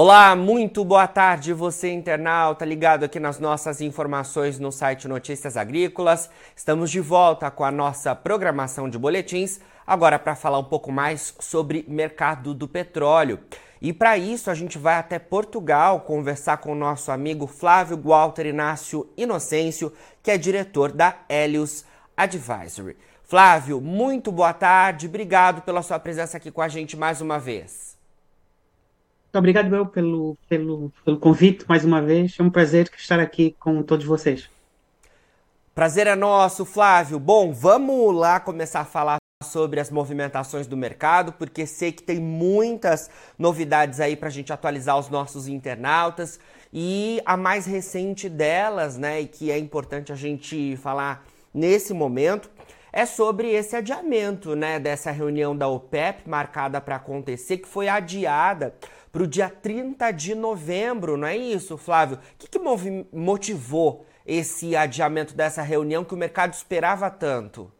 Olá, muito boa tarde, você internauta ligado aqui nas nossas informações no site Notícias Agrícolas. Estamos de volta com a nossa programação de boletins, agora para falar um pouco mais sobre mercado do petróleo. E para isso a gente vai até Portugal conversar com o nosso amigo Flávio Walter Inácio Inocêncio, que é diretor da Helios Advisory. Flávio, muito boa tarde, obrigado pela sua presença aqui com a gente mais uma vez. Obrigado, pelo, pelo, pelo convite mais uma vez. É um prazer estar aqui com todos vocês. Prazer é nosso, Flávio. Bom, vamos lá começar a falar sobre as movimentações do mercado, porque sei que tem muitas novidades aí para a gente atualizar os nossos internautas. E a mais recente delas, né, e que é importante a gente falar nesse momento, é sobre esse adiamento, né, dessa reunião da OPEP marcada para acontecer, que foi adiada para o dia 30 de novembro, não é isso, Flávio? O que, que motivou esse adiamento dessa reunião que o mercado esperava tanto?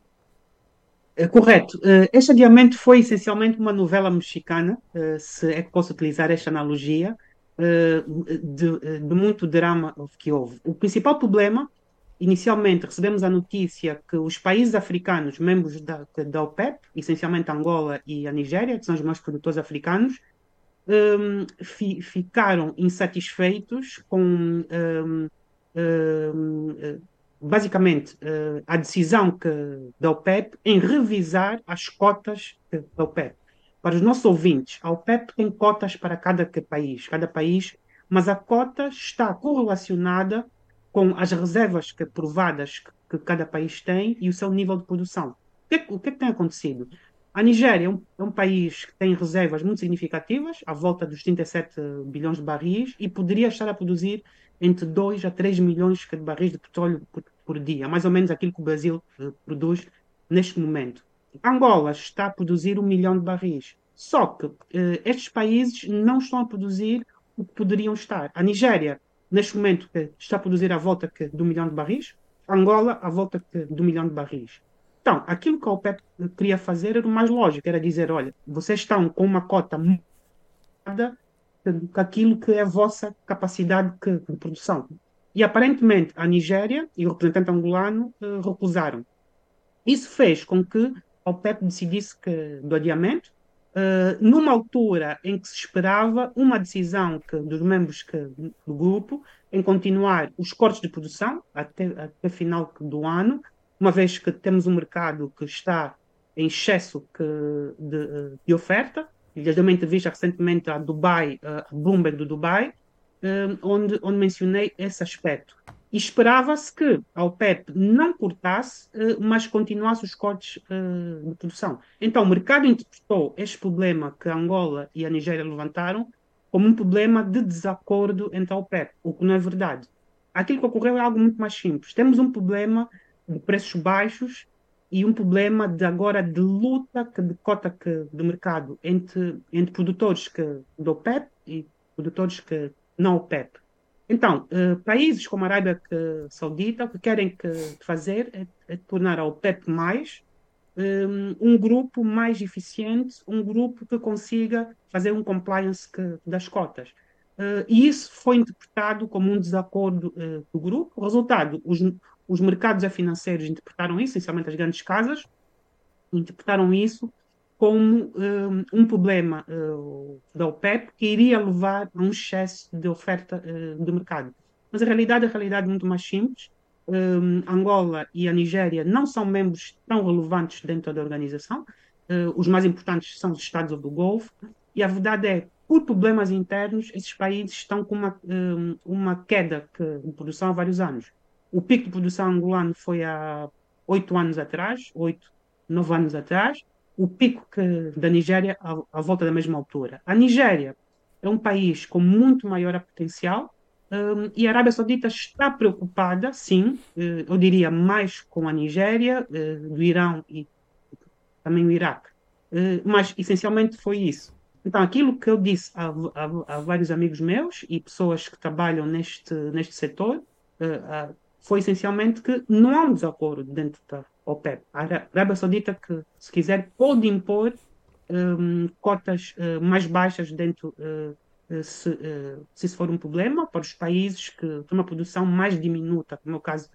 É, correto. Uh, este adiamento foi essencialmente uma novela mexicana, uh, se é que posso utilizar esta analogia, uh, de, de, muito drama que houve. O principal problema, inicialmente recebemos a notícia que os países africanos, membros da, da OPEP, essencialmente Angola e a Nigéria, que são os maiores produtores africanos, um, fi, ficaram insatisfeitos com um, um, basicamente uh, a decisão que, da OPEP em revisar as cotas da OPEP. Para os nossos ouvintes, a OPEP tem cotas para cada país, cada país, mas a cota está correlacionada com as reservas que, provadas que, que cada país tem e o seu nível de produção. O que, o que, é que tem acontecido? A Nigéria é um, é um, país que tem reservas muito significativas, à volta dos 37 bilhões de barris, e poderia estar a produzir entre 2 a 3 milhões de barris de petróleo por, por dia, mais ou menos aquilo que o Brasil uh, produz neste momento. Angola está a produzir um milhão de barris. Só que uh, estes países não estão a produzir o que poderiam estar. A Nigéria, neste momento, está a produzir à volta de um milhão de barris. Angola, à volta de um milhão de barris. Então, aquilo que a OPEP queria fazer era o mais lógico, era dizer, olha, vocês estão com uma cota aquilo que é a vossa capacidade de produção. E aparentemente a Nigéria e o representante angolano uh, recusaram. Isso fez com que a OPEP decidisse que, do adiamento, uh, numa altura em que se esperava uma decisão que, dos membros que, do grupo em continuar os cortes de produção até, até final do ano, uma vez que temos um mercado que está em excesso que, de, de, oferta. Já dei uma entrevista recentemente a Dubai, a Bloomberg do Dubai, eh, onde, onde mencionei esse aspecto. E esperava-se que a OPEP não cortasse, eh, mas continuasse os cortes eh, de produção. Então, o mercado interpretou este problema que a Angola e a Nigéria levantaram como um problema de desacordo entre a OPEP, o que não é verdade. Aquilo que ocorreu é algo muito mais simples. Temos um problema preços baixos e um problema de agora de luta que, de cota que, de mercado entre, entre produtores que, do OPEP e produtores que não OPEP. Então, uh, países como a Arábia Saudita o que querem que, fazer é, é tornar a OPEP mais um, um grupo mais eficiente, um grupo que consiga fazer um compliance que, das cotas. Uh, e isso foi interpretado como um desacordo uh, do grupo. O resultado, os, os mercados financeiros interpretaram isso, essencialmente as grandes casas, interpretaram isso como um, um problema uh, da OPEP que iria levar a um excesso de oferta uh, do mercado. Mas a realidade é a realidade muito mais simples. Um, Angola e a Nigéria não são membros tão relevantes dentro da organização. Uh, os mais importantes são os Estados do Golfo. E a verdade é, por problemas internos, esses países estão com uma, um, uma queda de produção há vários anos. O pico de produção angolano foi há oito anos atrás, oito, nove anos atrás o pico que, da Nigéria à, à, volta da mesma altura. A Nigéria é um país com muito maior potencial um, e a Arábia Saudita está preocupada, sim, uh, eu diria mais com a Nigéria, uh, do Irão e também o Iraque. Uh, mas essencialmente foi isso. Então, aquilo que eu disse a, a, a, vários amigos meus e pessoas que trabalham neste, neste setor foi essencialmente que não há um desacordo dentro da OPEP. A Arábia Saudita, que, se quiser, pode impor um, cotas uh, mais baixas dentro, uh, se, uh, se isso for um problema, para os países que têm uma produção mais diminuta, como é o caso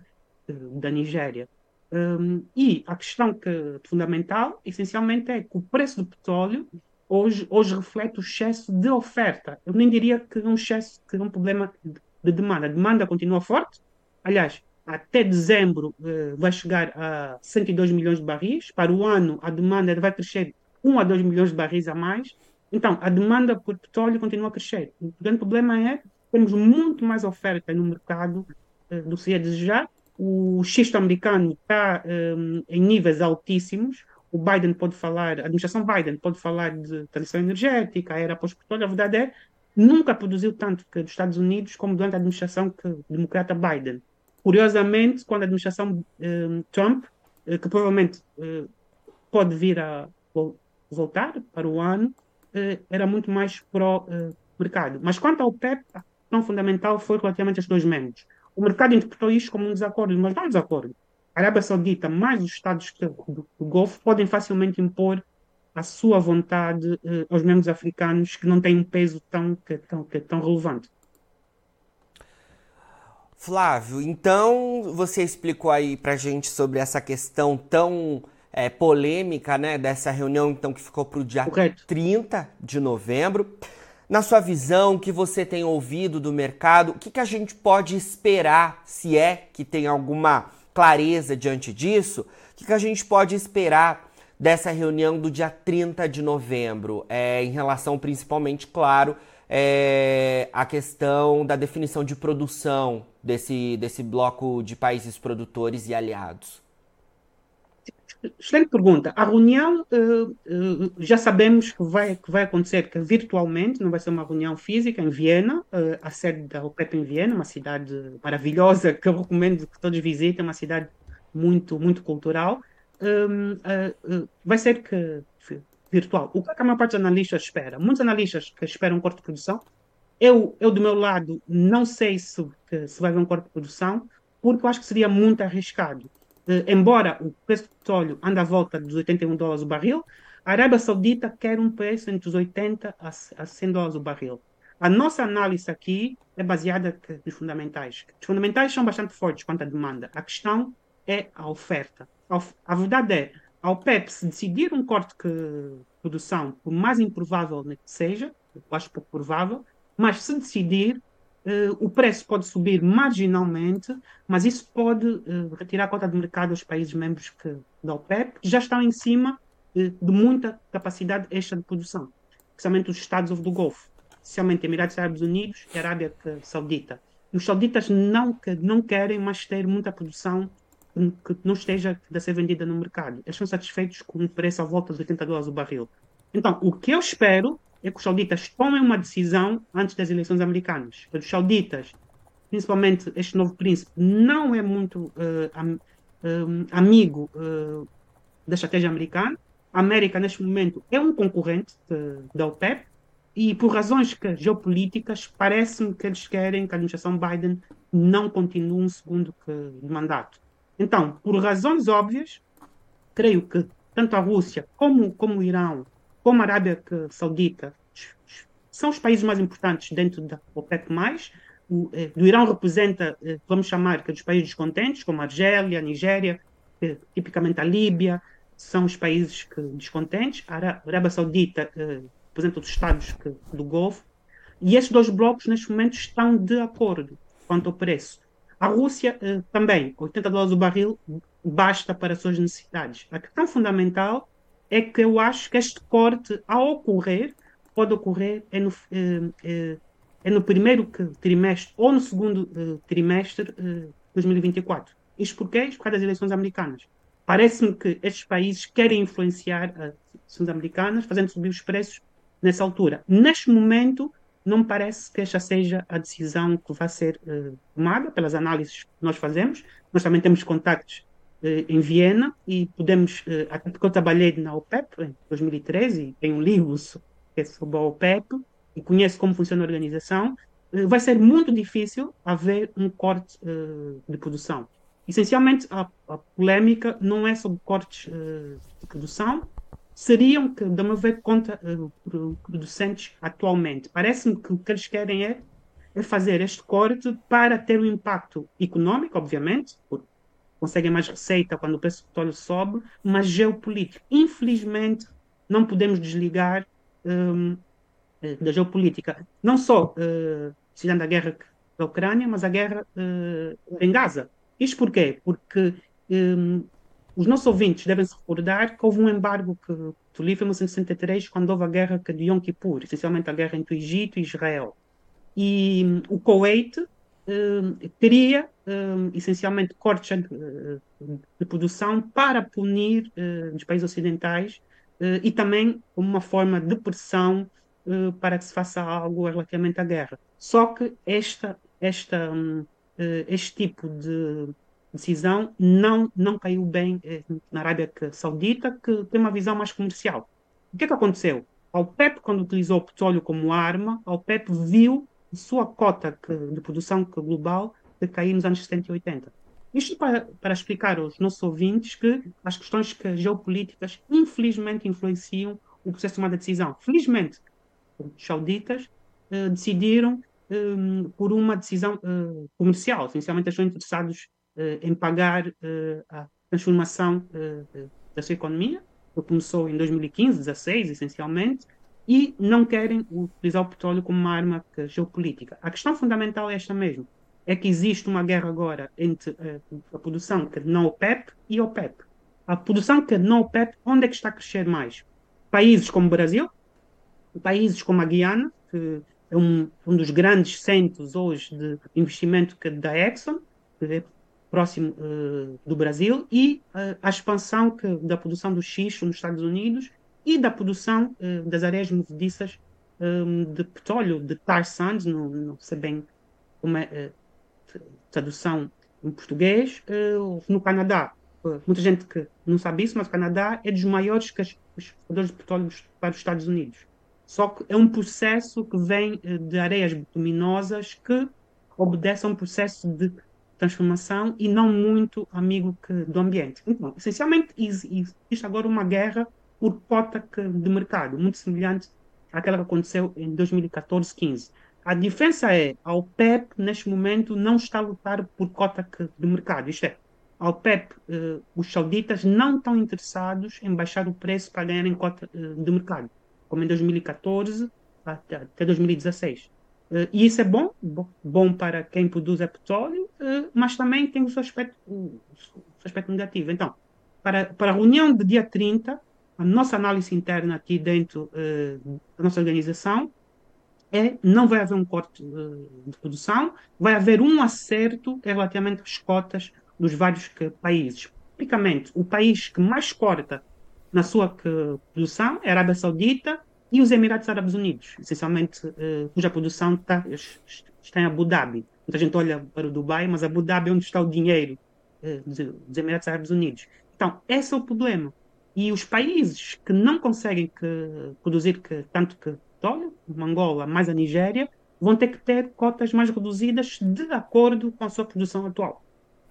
da Nigéria. Um, e a questão que, fundamental, essencialmente, é que o preço do petróleo hoje, hoje reflete o excesso de oferta. Eu nem diria que é um excesso, que é um problema de, de demanda. A demanda continua forte. Aliás, até dezembro uh, vai chegar a 102 milhões de barris. Para o ano, a demanda vai crescer 1 a 2 milhões de barris a mais. Então, a demanda por petróleo continua a crescer. O grande problema é que temos muito mais oferta no mercado uh, do que se desejar. O xisto americano está eh, em níveis altíssimos. O Biden pode falar, a administração Biden pode falar de transição energética, era pós-petróleo. A verdade é nunca produziu tanto que dos Estados Unidos como durante a administração que, democrata Biden. Curiosamente, quando a administração uh, Trump, uh, que provavelmente uh, pode vir a voltar para o ano, era muito mais pró-mercado. Mas quanto ao PEP, a questão fundamental foi relativamente aos dois membros. O mercado interpretou isto como um desacordo, mas não é um desacordo. A Arábia Saudita, mais os Estados do, do Golfo, podem facilmente impor a sua vontade aos membros africanos que não têm um peso tão, que, tão, que, tão relevante. Flávio, então você explicou aí pra gente sobre essa questão tão é, polêmica, né, dessa reunião então que ficou pro dia Correto. 30 de novembro. Na sua visão, o que você tem ouvido do mercado, o que, que a gente pode esperar, se é que tem alguma clareza diante disso, o que, que a gente pode esperar dessa reunião do dia 30 de novembro, é, em relação principalmente, claro, é, a questão da definição de produção desse, desse bloco de países produtores e aliados? Excelente pergunta. A reunião uh, uh, já sabemos que vai, que vai acontecer que virtualmente, não vai ser uma reunião física em Viena, uh, a sede da OPEP em Viena, uma cidade maravilhosa que eu recomendo que todos visitem, uma cidade muito, muito cultural. Um, vai ser que virtual. O que, é que a maior parte dos analistas espera? Muitos analistas que esperam um corte de produção. Eu, eu do meu lado, não sei se, se vai haver um corte de produção, porque eu acho que seria muito arriscado. Uh, embora o preço do petróleo ande à volta dos 81 dólares o barril, a Arábia Saudita quer um preço entre os 80 a, a 100 dólares o barril. A nossa análise aqui é baseada nos fundamentais. Os fundamentais são bastante fortes quanto à demanda. A questão é a oferta. A, a verdade é, ao PEP se decidir um corte de produção, por mais improvável que seja, eu acho pouco provável, mas se decidir, uh, o preço pode subir marginalmente, mas isso pode uh, retirar a cota de mercado aos países membros que, da OPEP, que já estão em cima uh, de muita capacidade extra de produção, especialmente os Estados do Golfo, especialmente Emirados Árabes Unidos e Arábia Saudita. E os sauditas não, não querem mais ter muita produção que não esteja a ser vendida no mercado. Eles estão satisfeitos com um preço à volta de 80 dólares o barril. Então, o que eu espero é que os sauditas tomem uma decisão antes das eleições americanas. Os sauditas, principalmente este novo príncipe, não é muito uh, am, uh, amigo uh, da estratégia americana. A América, neste momento, é um concorrente da OPEP e, por razões que, geopolíticas, parece-me que eles querem que a administração Biden não continue um segundo que, mandato. Então, por razões óbvias, creio que tanto a Rússia como, como o Irão, como a Arábia Saudita, são os países mais importantes dentro da OPEP+. O, eh, do Irão representa, eh, vamos chamar, que é dos países descontentes, como a Argélia, a Nigéria, eh, tipicamente a Líbia, são os países que, descontentes. A Arábia Saudita eh, representa os estados que, do Golfo. E esses dois blocos, neste momento, estão de acordo quanto ao preço. A Rússia eh, também, 80 dólares o barril, basta para as suas necessidades. A questão fundamental é que eu acho que este corte, ao ocorrer, pode ocorrer é no, é, é, é no primeiro trimestre ou no segundo uh, trimestre de uh, 2024. Isto porquê? Isto por causa das eleições americanas. Parece-me que estes países querem influenciar as eleições americanas, fazendo subir os preços nessa altura. Neste momento, não me parece que esta seja a decisão que vai ser uh, tomada pelas análises que nós fazemos. Nós também temos contactos uh, em Viena e podemos, uh, até porque eu trabalhei na OPEP em 2013 e tenho um livro é sobre a OPEP e conheço como funciona a organização, vai ser muito difícil haver um corte de produção. Essencialmente, a, a, polêmica não é sobre cortes de produção, seriam, que, da meu ver, contra uh, producentes atualmente. Parece-me que o que eles querem é, é, fazer este corte para ter um impacto econômico, obviamente, porque conseguem mais receita quando o preço do petróleo sobe, mas geopolítico. Infelizmente, não podemos desligar um, eh, da geopolítica. Não só uh, da guerra da Ucrânia, mas a guerra uh, em Gaza. Isto porquê? Porque um, os nossos ouvintes devem se recordar que houve um embargo que prolífero em 1963, quando houve a guerra de Yom Kippur, essencialmente a guerra entre o Egito e Israel. E um, o Kuwait um, essencialmente, cortes uh, de produção para punir os países ocidentais uh, e também como uma forma de pressão para que se faça algo relativamente à guerra. Só que esta, esta, hum, este tipo de decisão não, não caiu bem eh, na Arábia Saudita, que tem uma visão mais comercial. O que é que aconteceu? A OPEP, quando utilizou o petróleo como arma, a OPEP viu sua cota de produção global cair nos anos 70 e 80. Isto para, para explicar aos nossos ouvintes que as questões que, geopolíticas infelizmente influenciam o processo de tomada de decisão. Felizmente, os sauditas eh, decidiram eh, por uma decisão eh, comercial. Essencialmente, estão interessados em pagar eh, a transformação eh, da sua economia, que começou em 2015, 2016, essencialmente, e não querem utilizar o petróleo como uma arma geopolítica. A questão fundamental é esta mesmo, é que existe uma guerra agora entre a produção que não OPEP e OPEP. A produção que não OPEP, onde é que está a crescer mais? Países como o Brasil, países como a Guiana, que é um, um dos grandes centros hoje de investimento que, da Exxon, que próximo uh, do Brasil e uh, a expansão que, da produção do xisto nos Estados Unidos e da produção uh, das areias movediças um, de petróleo, de tar sands, não, não sei bem como é tradução em português, no Canadá. muita gente que não sabe isso, mas o Canadá é dos maiores exportadores de petróleo para os Estados Unidos. Só que é um processo que vem de areias bituminosas que obedece a um processo de transformação e não muito amigo que, do ambiente. Então, essencialmente, existe agora uma guerra por cota de mercado, muito semelhante àquela que aconteceu em 2014-15. A diferença é, a OPEP, neste momento, não está a lutar por cota de mercado. Isto é, a OPEP, eh, os sauditas não estão interessados em baixar o preço para ganharem cota eh, de mercado, como em 2014 até, até 2016. Uh, e isso é bom, bom para quem produz petróleo, uh, mas também tem o seu aspecto, o seu aspecto negativo. Então, para, para a reunião de dia 30, a nossa análise interna aqui dentro uh, da nossa organização é não vai haver um corte de produção, vai haver um acerto relativamente às cotas dos vários países. Tipicamente, o país que mais corta na sua produção é a Arábia Saudita, e os Emirados Árabes Unidos, essencialmente, uh, cuja produção está, está em Abu Dhabi. Muita gente olha para o Dubai, mas Abu Dhabi é onde está o dinheiro uh, dos Emirados Árabes Unidos. Então, esse é o problema. E os países que não conseguem que, produzir que, tanto que petróleo, como Angola, mais a Nigéria, vão ter que ter cotas mais reduzidas de acordo com a sua produção atual.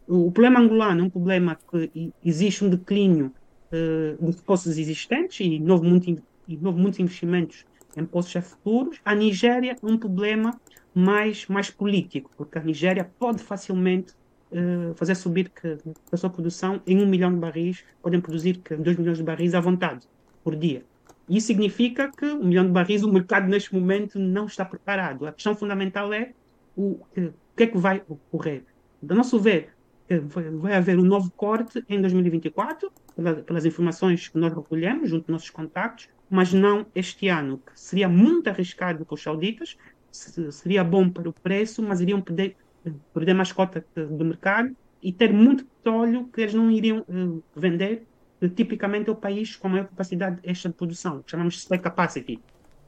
O, problema angolano é um problema que existe um declínio uh, de poços existentes e novo muito, e novo muitos investimentos em poços futuros. A Nigéria é um problema mais, mais político, porque a Nigéria pode facilmente uh, fazer subir que, a sua produção em um milhão de barris, podem produzir que dois milhões de barris à vontade por dia. Isso significa que um milhão de barris, o mercado neste momento não está preparado. A questão fundamental é o, o que é que vai ocorrer. Do nosso ver, vai haver um novo corte em 2024, pelas informações que nós recolhemos junto dos nossos contactos, mas não este ano, que seria muito arriscado para os sauditas, seria bom para o preço, mas iriam perder, perder mais cota do mercado e ter muito petróleo que eles não iriam uh, vender. Uh, tipicamente é o país com maior capacidade extra de produção, que chamamos de spare capacity.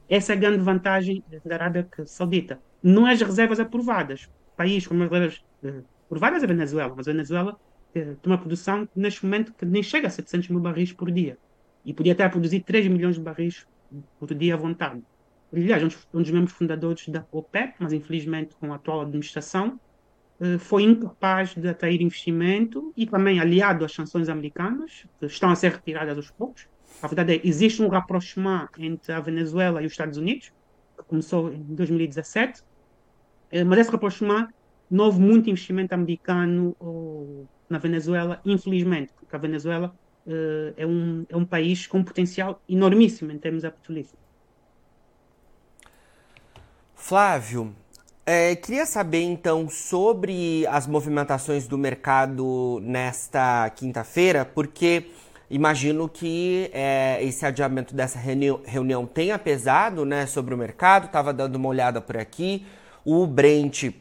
Essa é a grande vantagem da Arábia Saudita. Não é as reservas aprovadas. O país com as reservas uh, aprovadas é a Venezuela, mas a Venezuela tem uma produção neste momento que nem chega a 700 mil barris por dia. E podia até produzir 3 milhões de barris por dia à vontade aliás, um dos membros fundadores da OPEP, mas infelizmente com a atual administração, eh, foi incapaz de atrair investimento e também aliado às sanções americanas, que estão a ser retiradas aos poucos. A verdade é que existe um rapprochement entre a Venezuela e os Estados Unidos, que começou em 2017, eh, mas esse rapprochement não houve muito investimento americano na Venezuela, infelizmente, porque a Venezuela eh, é um, é um país com um potencial enormíssimo em termos petrolíferos. Flávio, é, queria saber então sobre as movimentações do mercado nesta quinta-feira, porque imagino que é, esse adiamento dessa reunião, reunião tenha pesado né, sobre o mercado. Estava dando uma olhada por aqui. O Brent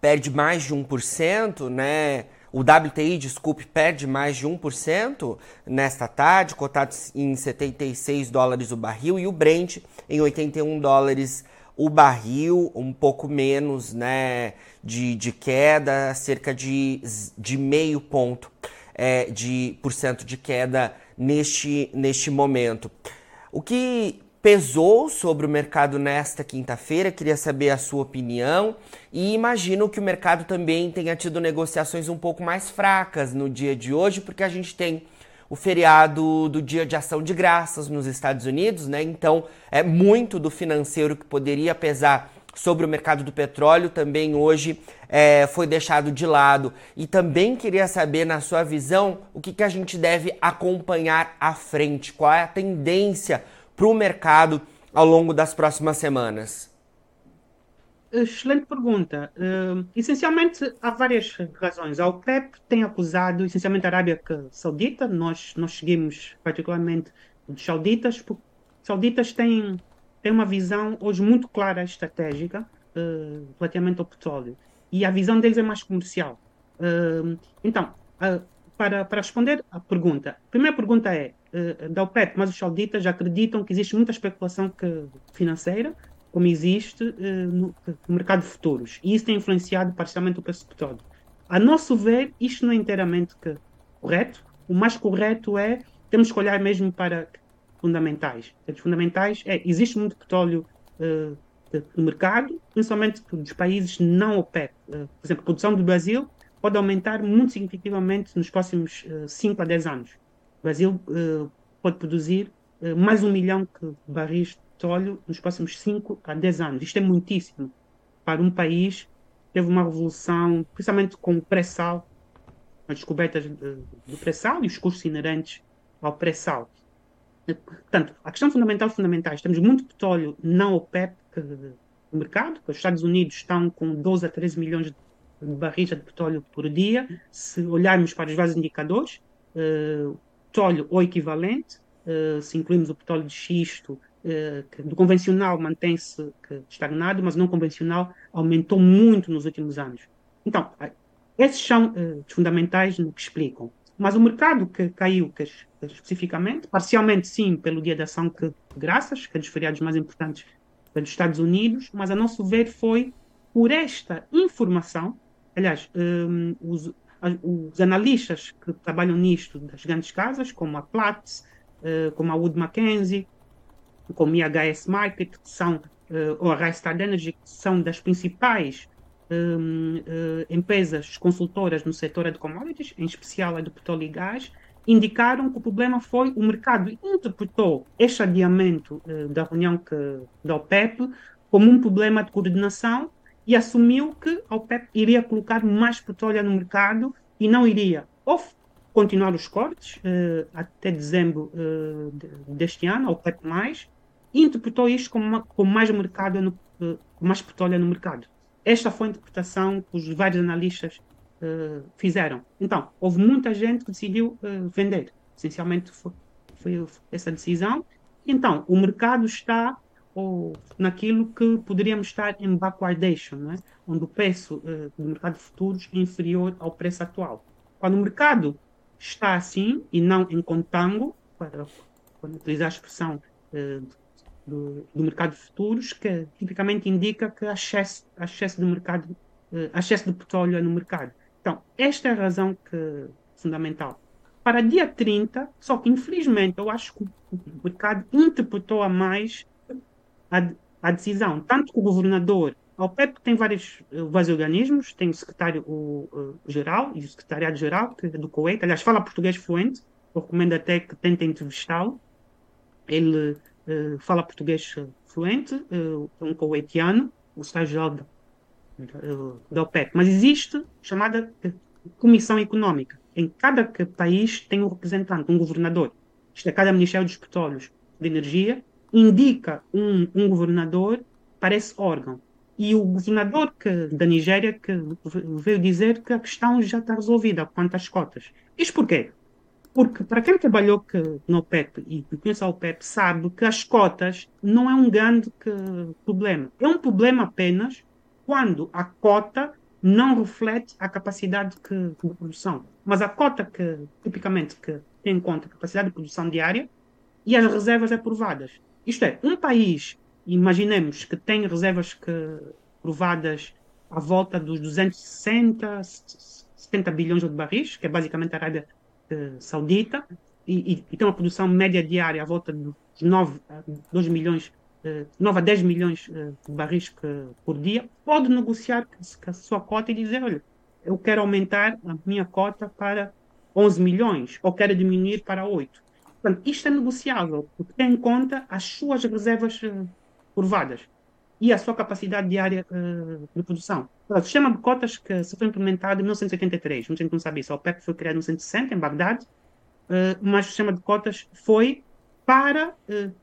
perde mais de 1%, né? O WTI, desculpe, perde mais de 1% nesta tarde, cotado em 76 dólares o barril, e o Brent em 81 dólares o barril um pouco menos né, de, de queda, cerca de, de meio ponto é, de por cento de queda neste, neste momento. O que pesou sobre o mercado nesta quinta-feira, queria saber a sua opinião e imagino que o mercado também tenha tido negociações um pouco mais fracas no dia de hoje, porque a gente tem o feriado do Dia de Ação de Graças nos Estados Unidos, né? Então, é muito do financeiro que poderia pesar sobre o mercado do petróleo também hoje é, foi deixado de lado. E também queria saber, na sua visão, o que, que a gente deve acompanhar à frente, qual é a tendência para o mercado ao longo das próximas semanas. Excelente pergunta. Uh, essencialmente, há várias razões. A OPEP tem acusado, essencialmente, a Arábia Saudita. Nós, nós seguimos particularmente os sauditas, porque os sauditas têm, têm uma visão hoje muito clara estratégica uh, relativamente ao petróleo. E a visão deles é mais comercial. Uh, então, para, para responder à pergunta, a primeira pergunta é, da OPEP, mas os sauditas acreditam que existe muita especulação que, financeira como existe uh, no, no, mercado de futuros. E isso tem influenciado parcialmente o preço do petróleo. A nosso ver, isto não é inteiramente correto. O mais correto é, temos que olhar mesmo para fundamentais. Os fundamentais é, existe muito petróleo uh, no mercado, principalmente dos países não OPEP. Uh, por exemplo, a produção do Brasil pode aumentar muito significativamente nos próximos uh, 5 a 10 anos. O Brasil uh, pode produzir mais um milhão de barris petróleo nos próximos 5 a 10 anos. Isto é muitíssimo para um país que teve uma revolução, principalmente com o pré-sal, as descobertas do pré-sal e os custos inerentes ao pré-sal. Portanto, a questão fundamental, fundamentais, temos muito petróleo não OPEP no mercado, os Estados Unidos estão com 12 a 13 milhões de barris de petróleo por dia. Se olharmos para os vários indicadores, uh, petróleo ou equivalente, uh, se incluirmos o petróleo de xisto eh, do convencional mantém-se estagnado, mas não convencional aumentou muito nos últimos anos. Então, esses são uh, os fundamentais no que explicam. Mas o mercado que caiu que, especificamente, parcialmente sim, pelo Dia da Ação que graças, que é dos feriados mais importantes dos Estados Unidos, mas a nosso ver foi por esta informação, aliás, um, os, os, analistas que trabalham nisto das grandes casas, como a Platts, uh, como a Wood Mackenzie, como IHS Market, que são, uh, ou a Rystad Energy, que são das principais um, uh, empresas consultoras no setor de commodities, em especial a do petróleo e gás, indicaram que o problema foi o mercado interpretou este adiamento da reunião que, da OPEP como um problema de coordenação e assumiu que a OPEP iria colocar mais petróleo no mercado e não iria ou continuar os cortes uh, até dezembro uh, deste ano, a OPEP+, e interpretou isto como, uma, como mais mercado no, mais petróleo no mercado. Esta foi a interpretação que os vários analistas uh, fizeram. Então, houve muita gente que decidiu uh, vender. Essencialmente foi, foi, essa decisão. Então, o mercado está ou, naquilo que poderíamos estar em backwardation, né? onde o preço uh, do mercado de futuros é inferior ao preço atual. Quando o mercado está assim e não em contango, para, para utilizar a expressão do, do, mercado de futuros, que tipicamente indica que há excesso, excesso de mercado, há excesso de petróleo no mercado. Então, esta é a razão que, fundamental. Para dia 30, só que infelizmente eu acho que o mercado interpretou a mais a, a decisão, tanto que o governador, a OPEP tem vários, eh, vários organismos, tem o secretário-geral e o secretariado-geral é do Kuwait, aliás, fala português fluente, eu recomendo até que tentem entrevistá-lo. Ele uh, fala português fluente, uh, um kuwaitiano, o secretário-geral da OPEP, mas existe chamada Comissão Econômica. Em cada país tem um representante, um governador. Isto é, cada Ministério dos Petróleos de Energia indica um, um governador para esse órgão. E o governador que, da Nigéria que veio dizer que a questão já está resolvida quanto às cotas. Isto porquê? Porque para quem trabalhou que, no OPEP e conhece a OPEP sabe que as cotas não é um grande que, problema. É um problema apenas quando a cota não reflete a capacidade que, de produção. Mas a cota que, tipicamente, que tem em conta a capacidade de produção diária e as reservas aprovadas. Isto é, um país, imaginemos que tem reservas que, provadas à volta dos 260, 70 bilhões de barris, que é basicamente a Arábia eh, Saudita, e, e, e, tem uma produção média diária à volta dos 9 a 2 milhões uh, 9 a 10 milhões de barris que, por dia, pode negociar com a sua cota e dizer, olha, eu quero aumentar a minha cota para 11 milhões, ou quero diminuir para 8. Portanto, isto é negociável, porque tem em conta as suas reservas uh, curvadas e a sua capacidade diária uh, de produção. O sistema de cotas que se foi implementado em 1983, muita gente não sabe isso, a OPEP foi criado em 1960, em Bagdade, uh, mas o sistema de cotas foi para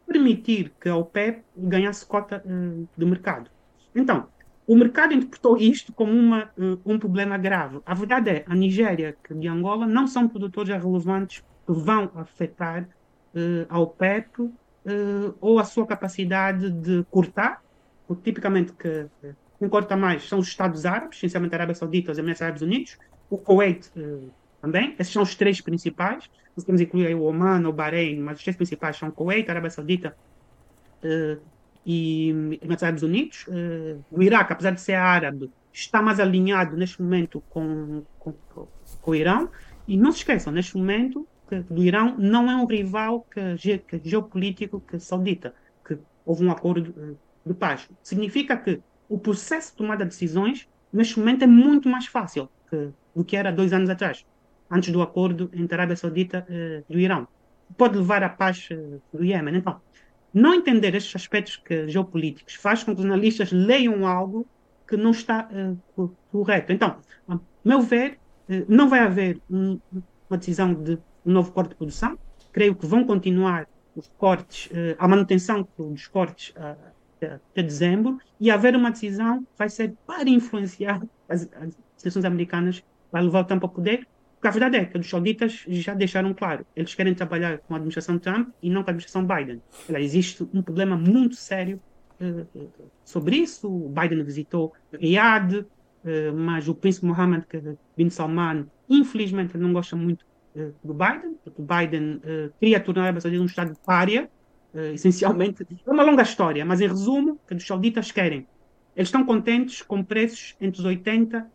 permitir que a OPEP ganhasse cota de mercado. Então, o mercado interpretou isto como uma, um problema grave. A verdade é, a Nigéria e Angola não são produtores relevantes vão afetar a OPEP ou a sua capacidade de cortar, porque tipicamente que, quem corta mais são os Estados Árabes, essencialmente a Arábia Saudita os Emirados Árabes Unidos, o Kuwait também. Esses são os três principais. Nós temos incluir o Oman, o Bahrein, mas os três principais são Kuwait, Arábia Saudita uh, e Emirados Árabes Unidos. Uh, o Iraque, apesar de ser árabe, está mais alinhado neste momento com, com, com o Irão. E não se esqueçam, neste momento, que do Irão não é um rival que, que geopolítico que saudita, que houve um acordo eh, de paz. Significa que o processo de tomada de decisões, neste momento, é muito mais fácil que, do que era dois anos atrás antes do acordo entre a Arábia Saudita uh, e o Irão. Pode levar à paz uh, do Iêmen. Então, não entender estes aspectos que, geopolíticos faz com que os analistas leiam algo que não está uh, correto. Então, a meu ver, não vai haver um, uma decisão de um novo corte de produção. Creio que vão continuar os cortes, a manutenção dos cortes até dezembro, e haver uma decisão vai ser para influenciar as, as seleções americanas, vai levar o tempo ao poder, porque a verdade é que os sauditas já deixaram claro, eles querem trabalhar com a administração Trump e não com a administração Biden. existe um problema muito sério uh, sobre isso. O Biden visitou Riyadh, uh, mas o príncipe Mohammed bin Salman, infelizmente, não gosta muito uh, do Biden, porque o Biden queria tornar a Arábia um estado de párea, essencialmente. É uma longa história, mas em resumo, que os sauditas querem. Eles estão contentes com preços entre os 80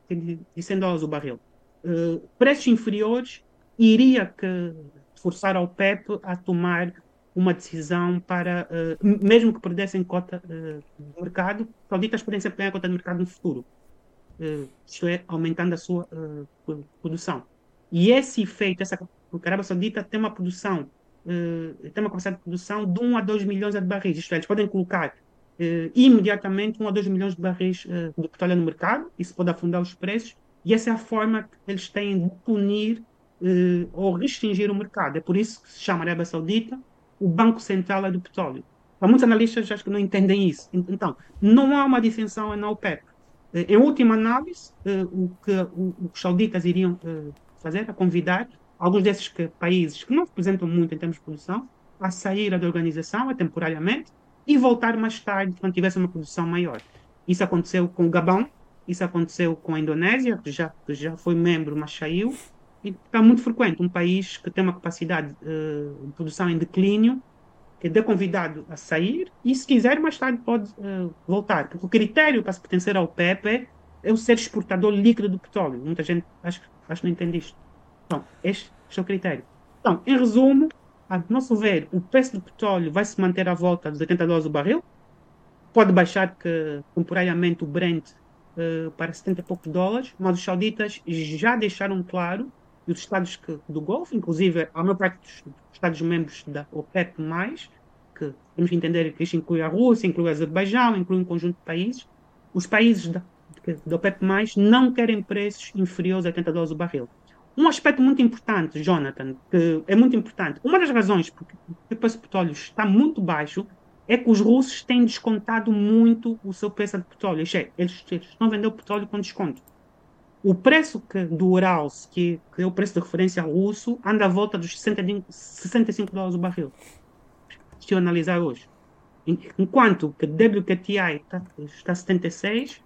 e 100 dólares o barril. Eh, preços inferiores iria que forçar ao PEP a tomar uma decisão para, uh, mesmo que perdessem cota uh, de mercado, sauditas podem sempre ganhar cota de mercado no futuro. Uh, isto é, aumentando a sua produção. E esse efeito, essa Arábia Saudita tem uma produção, uh, tem uma capacidade de produção de 1 a 2 milhões de barris. Isto é, eles podem colocar uh, imediatamente 1 a 2 milhões de barris uh, de petróleo no mercado, isso pode afundar os preços, e essa é a forma que eles têm de punir ou restringir o mercado. É por isso que se chama Arábia Saudita o Banco Central é do Petróleo. Há muitos analistas acho que não entendem isso. Então, não há uma distinção na OPEP. Em última análise, o que os sauditas iriam fazer é convidar alguns desses que, países que não representam muito em termos de produção a sair da organização temporariamente e voltar mais tarde quando tivesse uma produção maior. Isso aconteceu com o Gabão, isso aconteceu com a Indonésia, que já, que já foi membro, mas saiu. E está muito frequente um país que tem uma capacidade uh, de produção em declínio, que é convidado a sair e, se quiser, mais tarde pode uh, voltar. Porque o critério para se pertencer ao PEP é, o ser exportador líquido do petróleo. Muita gente acho, acho que não entende isto. Então, este, é o critério. Então, em resumo, a nosso ver, o preço do petróleo vai se manter à volta dos 80 dólares o barril. Pode baixar que, temporariamente o Brent uh, para 70 e poucos dólares, mas os sauditas já deixaram claro, e os estados que, do Golfo, inclusive a maior parte dos estados membros da OPEP+, que temos que entender que isto inclui a Rússia, inclui o Azerbaijão, inclui um conjunto de países, os países da, política da OPEP+, não querem preços inferiores a 80 dólares o barril. Um aspecto muito importante, Jonathan, que é muito importante, uma das razões por que o preço do petróleo está muito baixo é que os russos têm descontado muito o seu preço de petróleo. Isto é, eles, eles estão vendendo o petróleo com desconto. O preço que, do Urals, que, que, é o preço de referência russo, anda à volta dos 65, 65 dólares o barril. Estou a analisar hoje. Enquanto que WKTI está, está 76,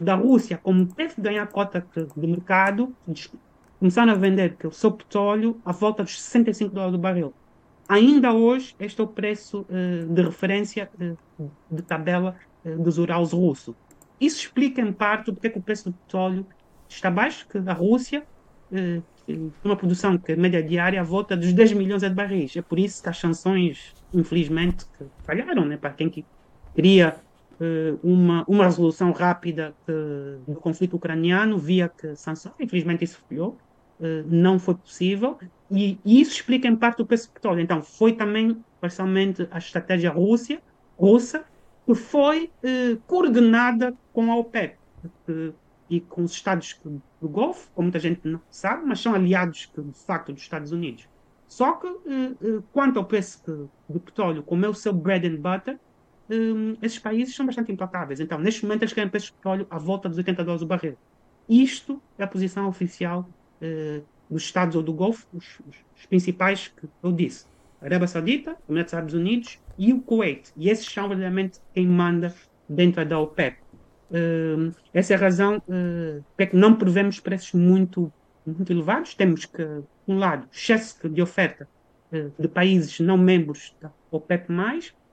da Rússia, como teve de ganhar cota do mercado, começaram a vender o seu petróleo à volta dos 65 dólares do barril. Ainda hoje, este é o preço uh, de referência uh, de tabela uh, dos Urals russo. Isso explica, em parte, porque é que o preço do petróleo está baixo, que a Rússia tem uma produção que é média diária à volta dos 10 milhões de barris. É por isso que as sanções, infelizmente, falharam, né? para quem que queria uma, uma resolução rápida do conflito ucraniano, via que sanções, infelizmente isso falhou. Eh, não foi possível e, e, isso explica em parte o preço do petróleo. Então, foi também parcialmente a estratégia Rússia, russa que foi coordenada com a OPEP uh, e com os Estados do Golfo, como muita gente não sabe, mas são aliados de facto dos Estados Unidos. Só que, quanto ao preço do petróleo, como é o seu bread and butter, esses países são bastante implacáveis. Então, neste momento, eles querem preço de petróleo à volta dos 80 dólares o barril. Isto é a posição oficial uh, dos Estados ou do Golfo, os, os, principais que eu disse. Arábia Saudita, os Estados Unidos e o Kuwait. E esses são verdadeiramente quem manda dentro da OPEP. Uh, essa é a razão uh, que não prevemos preços muito, muito elevados. Temos que, por um lado, excesso de oferta uh, de países não membros da OPEP+,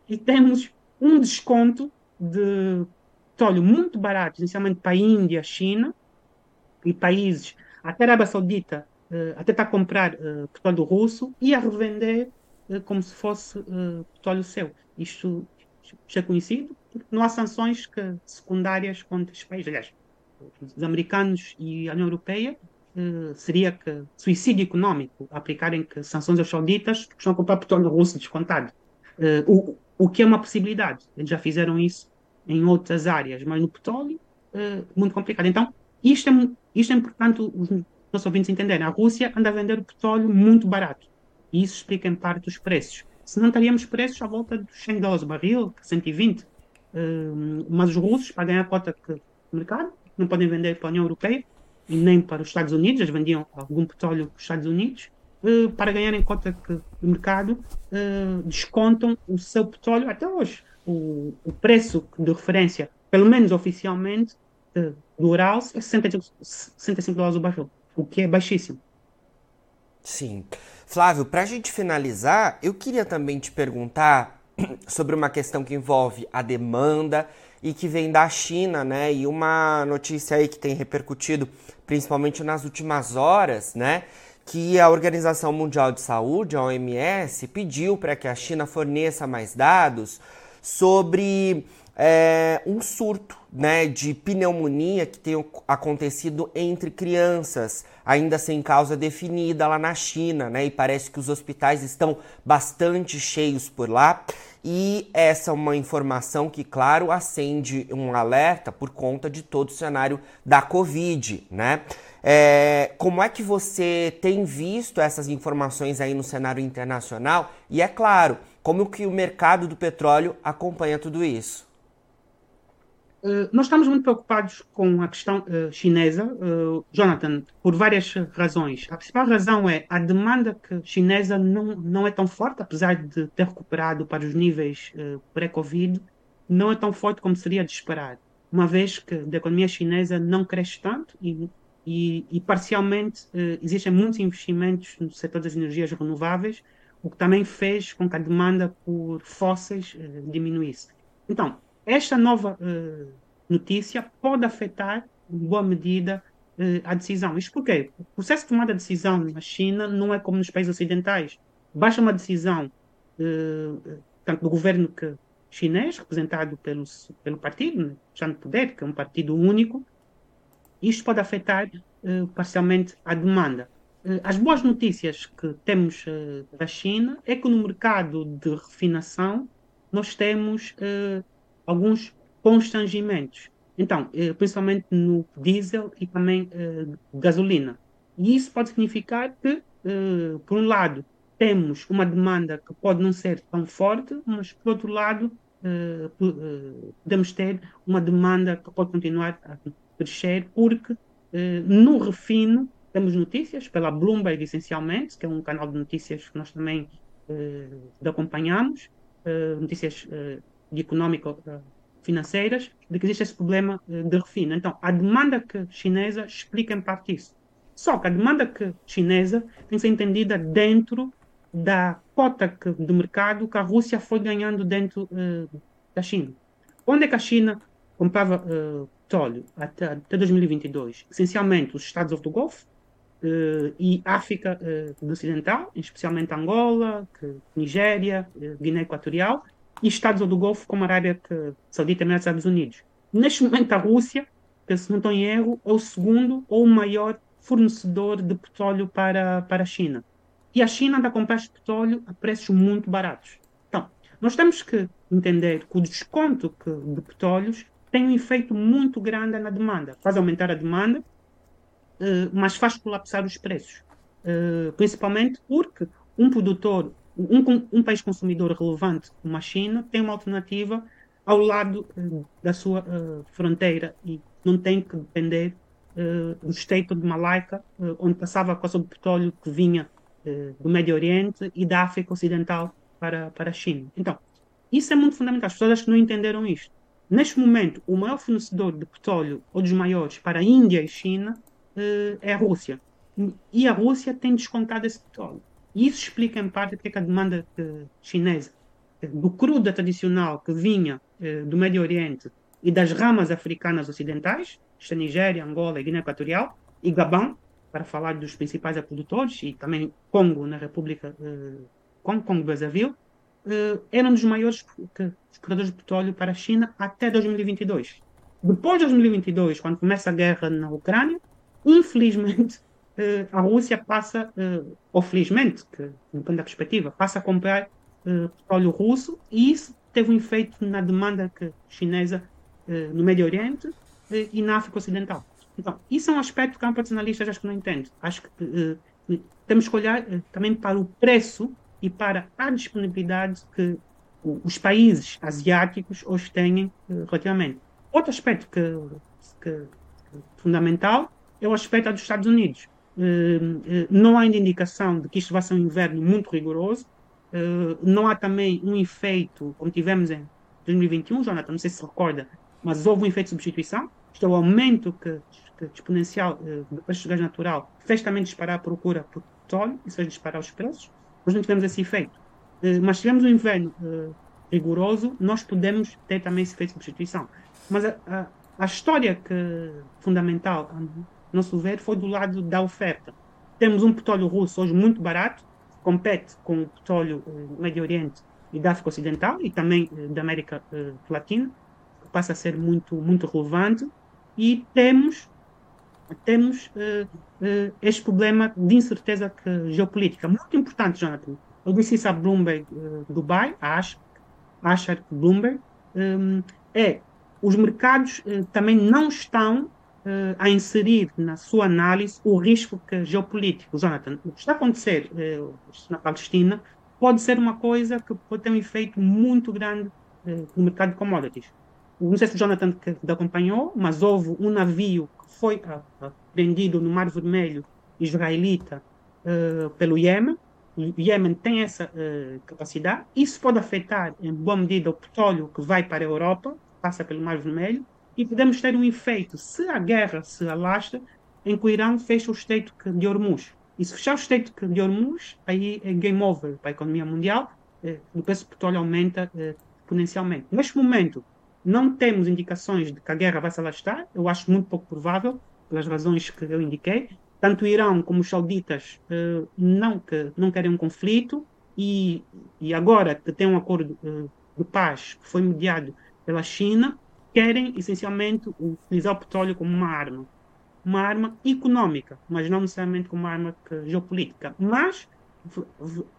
e temos um desconto de petróleo muito barato, essencialmente para a Índia, China e países até a Arábia Saudita uh, até está a comprar uh, petróleo russo e a revender uh, como se fosse petróleo seu. Isto, isto é conhecido porque não há sanções que, secundárias contra estes países. Aliás, os americanos e a União Europeia seria que suicídio econômico aplicarem que sanções aos sauditas que estão a comprar petróleo russo descontado. o, o que é uma possibilidade. Eles já fizeram isso em outras áreas, mas no petróleo, muito complicado. Então, isto é, isto é importante os nossos ouvintes entenderem. A Rússia anda a vender o petróleo muito barato. E isso explica em parte os preços. Se não teríamos preços à volta dos 100 dólares o barril, 120. Uh, mas os russos, para ganhar a cota do mercado, não podem vender para a União Europeia e nem para os Estados Unidos. Eles vendiam algum petróleo para os Estados Unidos. Uh, para ganharem cota de mercado, uh, descontam o seu petróleo até hoje. O, o preço de referência, pelo menos oficialmente, do Urals é 65, 65 dólares o barril, o que é baixíssimo. Sim. Flávio, para a gente finalizar, eu queria também te perguntar sobre uma questão que envolve a demanda e que vem da China, né? E uma notícia aí que tem repercutido principalmente nas últimas horas, né? Que a Organização Mundial de Saúde, a OMS, pediu para que a China forneça mais dados sobre é, um surto né, de pneumonia que tem acontecido entre crianças, ainda sem causa definida lá na China, né? E parece que os hospitais estão bastante cheios por lá. E essa é uma informação que, claro, acende um alerta por conta de todo o cenário da Covid, né? É, como é que você tem visto essas informações aí no cenário internacional? E é claro, como que o mercado do petróleo acompanha tudo isso? Uh, nós estamos muito preocupados com a questão uh, chinesa, uh, Jonathan, por várias razões. A principal razão é a demanda chinesa não, não é tão forte, apesar de ter recuperado para os níveis pré-Covid, não é tão forte como seria de esperar, uma vez que a economia chinesa não cresce tanto e, e, e parcialmente existem muitos investimentos no setor das energias renováveis, o que também fez com que a demanda por fósseis diminuísse. Então, esta nova uh, notícia pode afetar, em boa medida, a decisão. Isto porquê? O processo de tomada de decisão na China não é como nos países ocidentais. Basta uma decisão tanto do governo que, chinês, representado pelo, pelo partido, né, já no poder, que é um partido único, isto pode afetar parcialmente a demanda. As boas notícias que temos da China é que no mercado de refinação nós temos alguns constrangimentos. Então, eh, principalmente no diesel e também eh, gasolina. E isso pode significar que, eh, por um lado, temos uma demanda que pode não ser tão forte, mas, por outro lado, podemos ter uma demanda que pode continuar crescer, porque no refino temos notícias pela Bloomberg, essencialmente, que é um canal de notícias que nós também acompanhamos, notícias de económico eh, financeiras de que existe esse problema eh, de refino. Então, a demanda que chinesa explica em parte isso. Só que a demanda que chinesa tem que ser entendida dentro da cota que, do mercado que a Rússia foi ganhando dentro uh, da China. Onde é que a China comprava uh, petróleo até, até 2022? Essencialmente os Estados do Golfo uh, e África Ocidental, especialmente Angola, Nigéria, Guiné Equatorial, e Estados do Golfo, como a Arábia Saudita e os Estados Unidos. Neste momento, a Rússia, que se não estou em erro, é o segundo ou o maior fornecedor de petróleo para, para a China. E a China anda a comprar este petróleo a preços muito baratos. Então, nós temos que entender que o desconto que, de petróleos tem um efeito muito grande na demanda. Faz aumentar a demanda, eh, mas faz colapsar os preços. Eh, principalmente porque um produtor um, um, país consumidor relevante como a China tem uma alternativa ao lado uh, da sua fronteira e não tem que depender do estreito de Malaica, onde passava a costa do petróleo que vinha do Médio Oriente e da África Ocidental para, para a China. Então, isso é muito fundamental. As pessoas que não entenderam isto. Neste momento, o maior fornecedor de petróleo, ou dos maiores, para a Índia e China, é a Rússia. E a Rússia tem descontado esse petróleo. E isso explica em parte porque a demanda eh, chinesa eh, do crudo tradicional que vinha eh, do Médio Oriente e das ramas africanas ocidentais, esta Nigéria, Angola e Guiné Equatorial, e Gabão, para falar dos principais produtores, e também Congo, na República Congo, Congo Brazzaville, eram dos maiores exportadores de petróleo para a China até 2022. Depois de 2022, quando começa a guerra na Ucrânia, infelizmente uh, a Rússia passa, uh, ou felizmente, que depende da perspectiva, passa a comprar petróleo russo e isso teve um efeito na demanda chinesa no Médio Oriente e na África Ocidental. Então, isso é um aspecto que a personalista acho que não entende. Acho que temos que olhar também para o preço e para a disponibilidade que os países asiáticos hoje têm relativamente. Outro aspecto que, que, fundamental é o aspecto dos Estados Unidos. Eh, eh, não há ainda indicação de que isto vai ser um inverno muito rigoroso. Eh, não há também um efeito, como tivemos em 2021, Jonathan, não sei se recorda, mas houve um efeito de substituição. Isto é o aumento que, que exponencial do preço do gás natural fez também disparar a procura por petróleo, isso fez disparar os preços. Nós não tivemos esse efeito. Mas se tivermos um inverno rigoroso, nós podemos ter também esse efeito de substituição. Mas a, a, a história que, fundamental nosso ver, foi do lado da oferta. Temos um petróleo russo hoje muito barato, compete com o petróleo do eh, Médio Oriente e da África Ocidental e também eh, da América eh, Latina. passa a ser muito, muito relevante e temos, temos uh, uh, este problema de incerteza que, geopolítica. Muito importante, Jonathan. Eu disse isso a Bloomberg uh, Dubai, a Asher Bloomberg, um, é os mercados também não estão a inserir na sua análise o risco que, geopolítico. Jonathan, o que está a acontecer na Palestina pode ser uma coisa que pode ter um efeito muito grande no mercado de commodities. Não sei se o Jonathan que, que acompanhou, mas houve um navio que foi prendido no Mar Vermelho israelita uh, pelo Iêmen. O Iêmen tem essa uh, capacidade. Isso pode afetar, em boa medida, o petróleo que vai para a Europa, passa pelo Mar Vermelho, e podemos ter um efeito, se a guerra se alastra, em que o Irã fecha o Estreito de Hormuz. E se fechar o Estreito de Hormuz, aí é game over para a economia mundial, eh, o preço do petróleo aumenta exponencialmente. Neste momento, não temos indicações de que a guerra vai se alastrar, eu acho muito pouco provável, pelas razões que eu indiquei. Tanto o Irão como os sauditas uh, não, que, não querem um conflito, e, e agora que tem um acordo uh, de paz que foi mediado pela China, querem essencialmente utilizar o petróleo como uma arma. Uma arma econômica, mas não necessariamente como uma arma geopolítica. Mas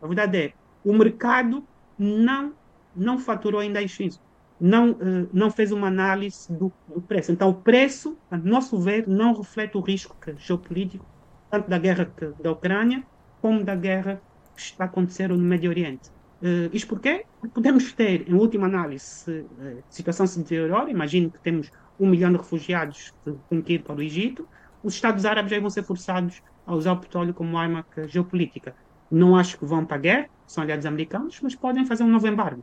a verdade é, o mercado não não faturou ainda isso, não, uh, não fez uma análise do, do, preço. Então, o preço, a nosso ver, não reflete o risco geopolítico, tanto da guerra da Ucrânia, como da guerra que está a acontecer no Médio Oriente. Uh, isto? Porque podemos ter, em última análise, se uh, a situação se deteriora, imagino que temos um milhão de refugiados que têm que ir para o Egito, os Estados Árabes aí vão ser forçados a usar o petróleo como arma geopolítica. Não acho que vão para a guerra, são aliados americanos, mas podem fazer um novo embargo.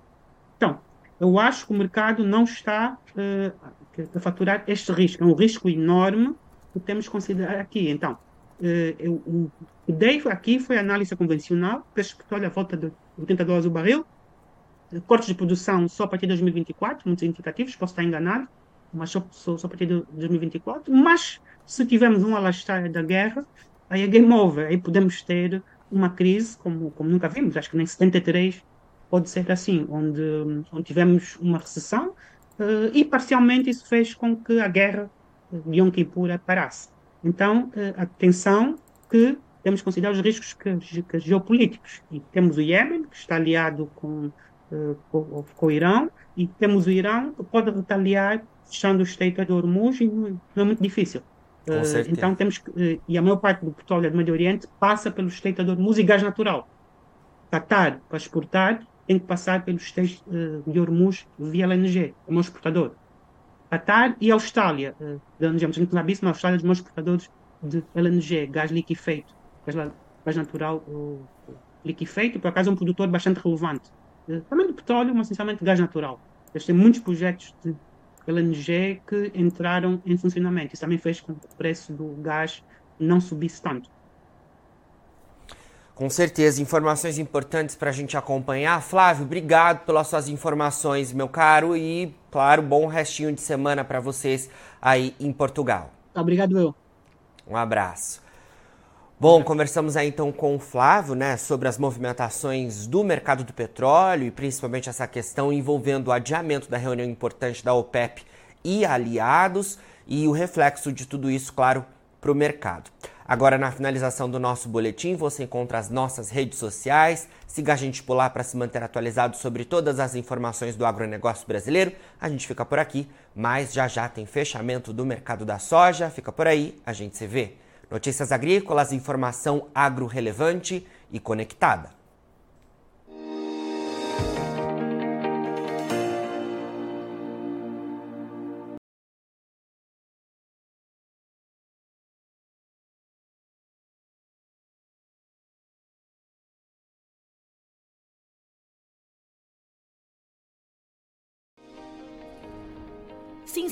Então, eu acho que o mercado não está uh, a faturar este risco. É um risco enorme que temos que considerar aqui. Então, uh, eu, dei aqui foi a análise convencional, preço petróleo à volta de 80 dólares o barril, cortes de produção só a partir de 2024, muito significativos, posso estar enganado, mas só, só, só a partir de 2024. Mas, se tivermos um alastrar da guerra, aí é game over, aí podemos ter uma crise como, como nunca vimos, acho que nem 73 pode ser assim, onde, onde tivemos uma recessão uh, e parcialmente isso fez com que a guerra de Yom Kippur parasse. Então, uh, atenção que temos que considerar os riscos que, que, geopolíticos. E temos o Iêmen, que está aliado com, uh, com, com, o Irão, e temos o Irão, que pode retaliar fechando o Estreito de Hormuz, e não é muito difícil. Então temos que, e a maior parte do petróleo do Médio Oriente passa pelo Estreito de Hormuz e gás natural. Qatar, para exportar, tem que passar pelos uh, de Hormuz via LNG, como exportador. Qatar e Austrália, uh, de gente não sabe isso, mas a Austrália é dos maiores exportadores de LNG, gás liquefeito, gás, gás natural uh, liquefeito, por acaso é um produtor bastante relevante. Uh, também de petróleo, mas essencialmente gás natural. Eles têm muitos projetos de LNG que entraram em funcionamento. Isso também fez com que o preço do gás não subisse tanto. Com certeza, informações importantes para a gente acompanhar. Flávio, obrigado pelas suas informações, meu caro, e, claro, bom restinho de semana para vocês aí em Portugal. Obrigado, eu. Um abraço. Bom, conversamos aí então com o Flávio, né, sobre as movimentações do mercado do petróleo e principalmente essa questão envolvendo o adiamento da reunião importante da OPEP e aliados e o reflexo de tudo isso, claro, para o mercado. Agora, na finalização do nosso boletim, você encontra as nossas redes sociais. Siga a gente por lá para se manter atualizado sobre todas as informações do agronegócio brasileiro. A gente fica por aqui, mas já já tem fechamento do mercado da soja. Fica por aí, a gente se vê. Notícias agrícolas, informação agro relevante e conectada.